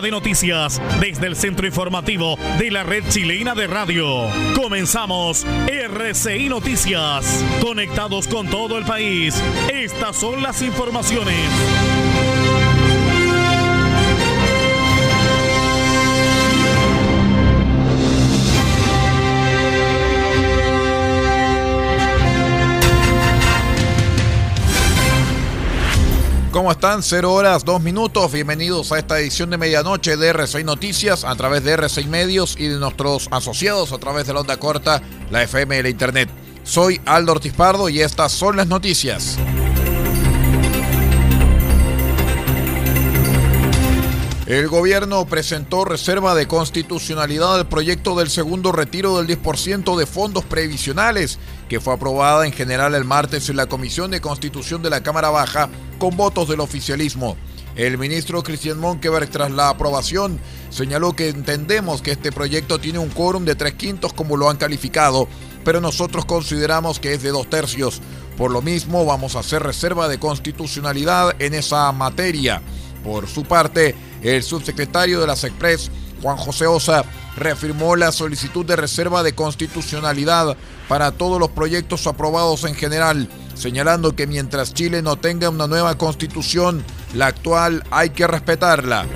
De noticias desde el centro informativo de la red chilena de radio. Comenzamos RCI Noticias. Conectados con todo el país. Estas son las informaciones. ¿Cómo están? Cero horas, dos minutos. Bienvenidos a esta edición de medianoche de R6 Noticias a través de R6 Medios y de nuestros asociados a través de la onda corta, la FM y la Internet. Soy Aldo Ortiz Pardo y estas son las noticias. El gobierno presentó reserva de constitucionalidad al proyecto del segundo retiro del 10% de fondos previsionales, que fue aprobada en general el martes en la Comisión de Constitución de la Cámara Baja con votos del oficialismo. El ministro Cristian Monkeberg, tras la aprobación, señaló que entendemos que este proyecto tiene un quórum de tres quintos como lo han calificado, pero nosotros consideramos que es de dos tercios. Por lo mismo, vamos a hacer reserva de constitucionalidad en esa materia. Por su parte, el subsecretario de la SECPRES, Juan José Osa, reafirmó la solicitud de reserva de constitucionalidad para todos los proyectos aprobados en general, señalando que mientras Chile no tenga una nueva constitución, la actual hay que respetarla.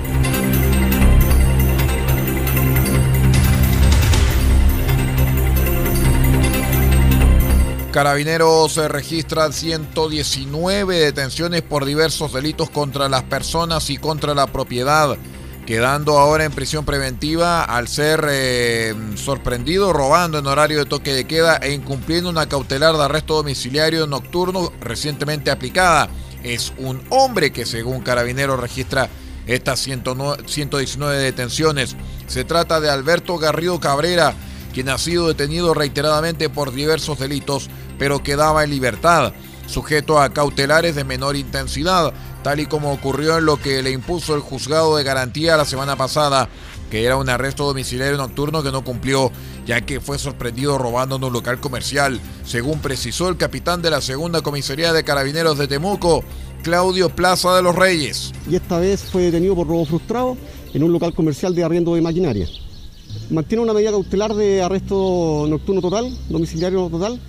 Carabineros registran 119 detenciones por diversos delitos contra las personas y contra la propiedad, quedando ahora en prisión preventiva al ser eh, sorprendido robando en horario de toque de queda e incumpliendo una cautelar de arresto domiciliario nocturno recientemente aplicada. Es un hombre que según Carabineros registra estas 119 detenciones. Se trata de Alberto Garrido Cabrera, quien ha sido detenido reiteradamente por diversos delitos, pero quedaba en libertad, sujeto a cautelares de menor intensidad, tal y como ocurrió en lo que le impuso el juzgado de garantía la semana pasada, que era un arresto domiciliario nocturno que no cumplió, ya que fue sorprendido robando en un local comercial, según precisó el capitán de la segunda comisaría de carabineros de Temuco, Claudio Plaza de los Reyes. Y esta vez fue detenido por robo frustrado en un local comercial de arriendo de maquinaria mantiene una medida cautelar de arresto nocturno total, domiciliario total,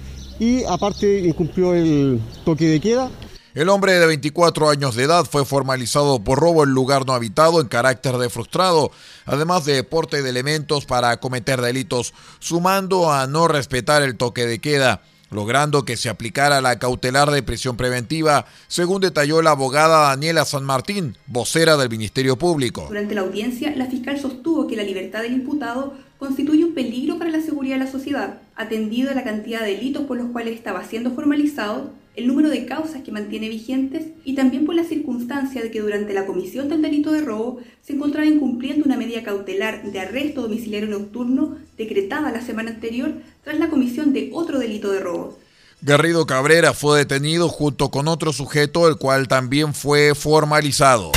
y aparte incumplió el toque de queda. El hombre de 24 años de edad fue formalizado por robo en lugar no habitado en carácter de frustrado, además de deporte de elementos para cometer delitos, sumando a no respetar el toque de queda logrando que se aplicara la cautelar de prisión preventiva, según detalló la abogada Daniela San Martín, vocera del Ministerio Público. Durante la audiencia, la fiscal sostuvo que la libertad del imputado constituye un peligro para la seguridad de la sociedad, atendido a la cantidad de delitos por los cuales estaba siendo formalizado, el número de causas que mantiene vigentes y también por la circunstancia de que durante la comisión del delito de robo se encontraba incumpliendo una medida cautelar de arresto domiciliario nocturno decretada la semana anterior tras la comisión de otro delito de robo. Garrido Cabrera fue detenido junto con otro sujeto, el cual también fue formalizado.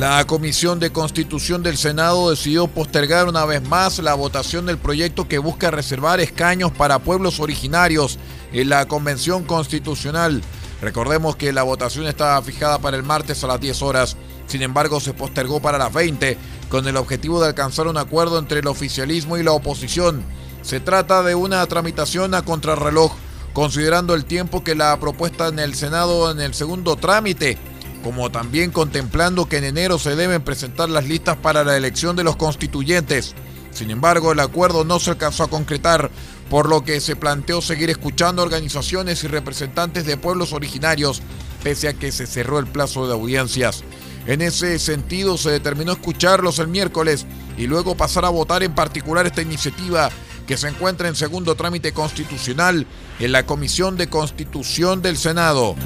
La Comisión de Constitución del Senado decidió postergar una vez más la votación del proyecto que busca reservar escaños para pueblos originarios en la Convención Constitucional. Recordemos que la votación estaba fijada para el martes a las 10 horas, sin embargo se postergó para las 20 con el objetivo de alcanzar un acuerdo entre el oficialismo y la oposición. Se trata de una tramitación a contrarreloj, considerando el tiempo que la propuesta en el Senado en el segundo trámite como también contemplando que en enero se deben presentar las listas para la elección de los constituyentes. Sin embargo, el acuerdo no se alcanzó a concretar, por lo que se planteó seguir escuchando organizaciones y representantes de pueblos originarios, pese a que se cerró el plazo de audiencias. En ese sentido, se determinó escucharlos el miércoles y luego pasar a votar en particular esta iniciativa que se encuentra en segundo trámite constitucional en la Comisión de Constitución del Senado.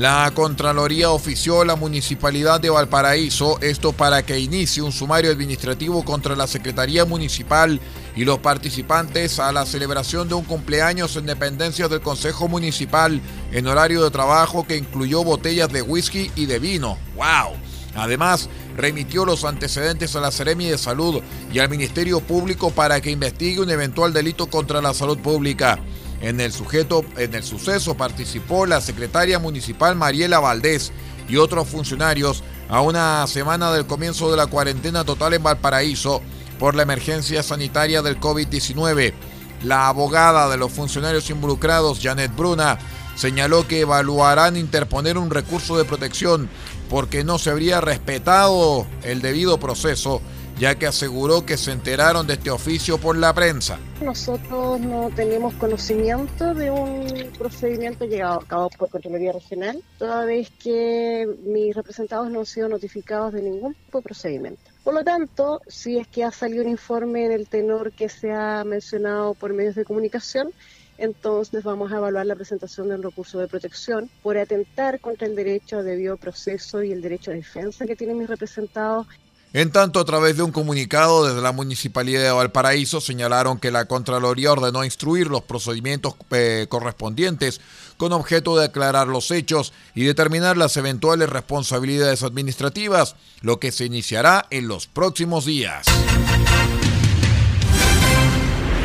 La Contraloría ofició a la Municipalidad de Valparaíso, esto para que inicie un sumario administrativo contra la Secretaría Municipal y los participantes a la celebración de un cumpleaños en dependencia del Consejo Municipal en horario de trabajo que incluyó botellas de whisky y de vino. ¡Wow! Además, remitió los antecedentes a la Seremi de Salud y al Ministerio Público para que investigue un eventual delito contra la salud pública. En el, sujeto, en el suceso participó la secretaria municipal Mariela Valdés y otros funcionarios a una semana del comienzo de la cuarentena total en Valparaíso por la emergencia sanitaria del COVID-19. La abogada de los funcionarios involucrados, Janet Bruna, señaló que evaluarán interponer un recurso de protección porque no se habría respetado el debido proceso ya que aseguró que se enteraron de este oficio por la prensa. Nosotros no tenemos conocimiento de un procedimiento llevado a cabo por Contraloría Regional, toda vez que mis representados no han sido notificados de ningún tipo de procedimiento. Por lo tanto, si es que ha salido un informe en el tenor que se ha mencionado por medios de comunicación, entonces vamos a evaluar la presentación del recurso de protección por atentar contra el derecho a debido proceso y el derecho a defensa que tienen mis representados en tanto, a través de un comunicado desde la Municipalidad de Valparaíso señalaron que la Contraloría ordenó instruir los procedimientos eh, correspondientes con objeto de aclarar los hechos y determinar las eventuales responsabilidades administrativas, lo que se iniciará en los próximos días.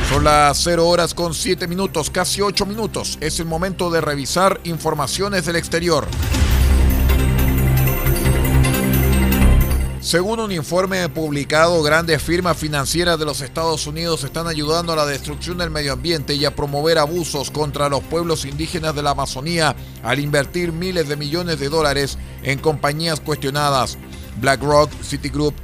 Son las 0 horas con 7 minutos, casi 8 minutos. Es el momento de revisar informaciones del exterior. Según un informe publicado, grandes firmas financieras de los Estados Unidos están ayudando a la destrucción del medio ambiente y a promover abusos contra los pueblos indígenas de la Amazonía al invertir miles de millones de dólares en compañías cuestionadas. BlackRock, Citigroup,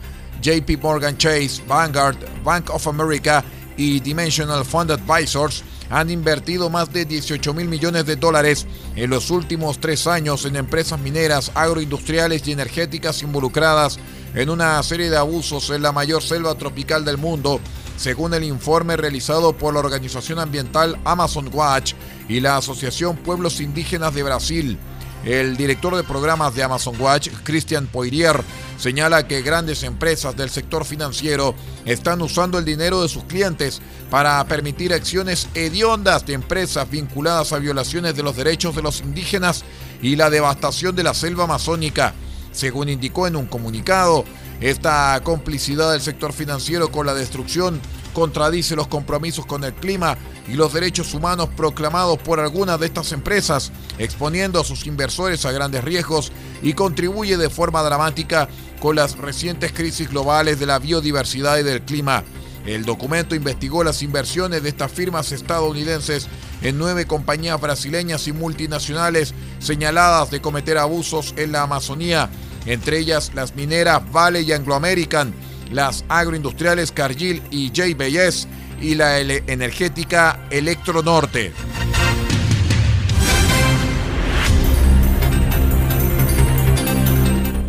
JP Morgan Chase, Vanguard, Bank of America y Dimensional Fund Advisors han invertido más de 18 mil millones de dólares en los últimos tres años en empresas mineras, agroindustriales y energéticas involucradas en una serie de abusos en la mayor selva tropical del mundo, según el informe realizado por la organización ambiental Amazon Watch y la Asociación Pueblos Indígenas de Brasil. El director de programas de Amazon Watch, Christian Poirier, señala que grandes empresas del sector financiero están usando el dinero de sus clientes para permitir acciones hediondas de empresas vinculadas a violaciones de los derechos de los indígenas y la devastación de la selva amazónica. Según indicó en un comunicado, esta complicidad del sector financiero con la destrucción contradice los compromisos con el clima y los derechos humanos proclamados por algunas de estas empresas, exponiendo a sus inversores a grandes riesgos y contribuye de forma dramática con las recientes crisis globales de la biodiversidad y del clima. El documento investigó las inversiones de estas firmas estadounidenses en nueve compañías brasileñas y multinacionales señaladas de cometer abusos en la Amazonía, entre ellas las mineras Vale y Anglo American, las agroindustriales Cargill y JBS y la energética Electronorte.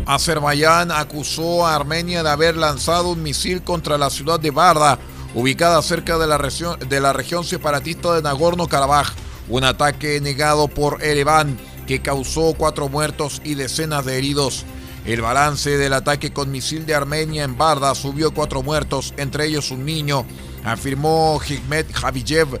Azerbaiyán acusó a Armenia de haber lanzado un misil contra la ciudad de Barda, ubicada cerca de la, de la región separatista de Nagorno-Karabaj. Un ataque negado por Ereván que causó cuatro muertos y decenas de heridos. El balance del ataque con misil de Armenia en Barda subió cuatro muertos, entre ellos un niño, afirmó Hikmet Javijev,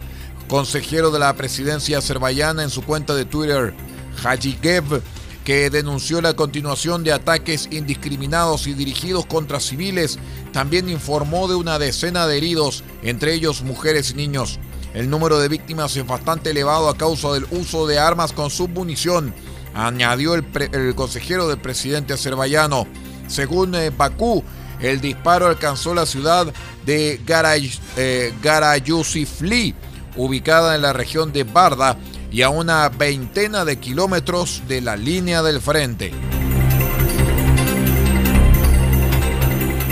consejero de la presidencia azerbaiyana en su cuenta de Twitter. Hajigev, que denunció la continuación de ataques indiscriminados y dirigidos contra civiles, también informó de una decena de heridos, entre ellos mujeres y niños. El número de víctimas es bastante elevado a causa del uso de armas con submunición añadió el, consejero del presidente azerbaiyano. Según eh, Bakú, el disparo alcanzó la ciudad de Garay, eh, Garayusifli, ubicada en la región de Barda y a una veintena de kilómetros de la línea del frente.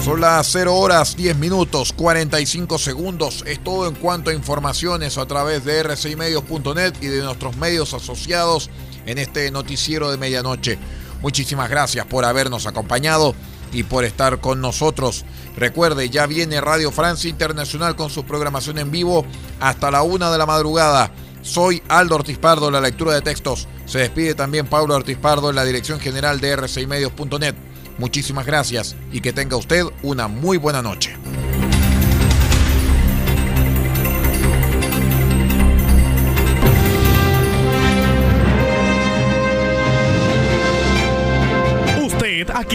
Son las 0 horas 10 minutos 45 segundos. Es todo en cuanto a informaciones a través de rcimedios.net y de nuestros medios asociados en este noticiero de medianoche. Muchísimas gracias por habernos acompañado y por estar con nosotros. Recuerde, ya viene Radio Francia Internacional con su programación en vivo hasta la una de la madrugada. Soy Aldo Ortiz Pardo, la lectura de textos. Se despide también Pablo Ortiz Pardo en la dirección general de rcimedios.net. Muchísimas gracias y que tenga usted una muy buena noche.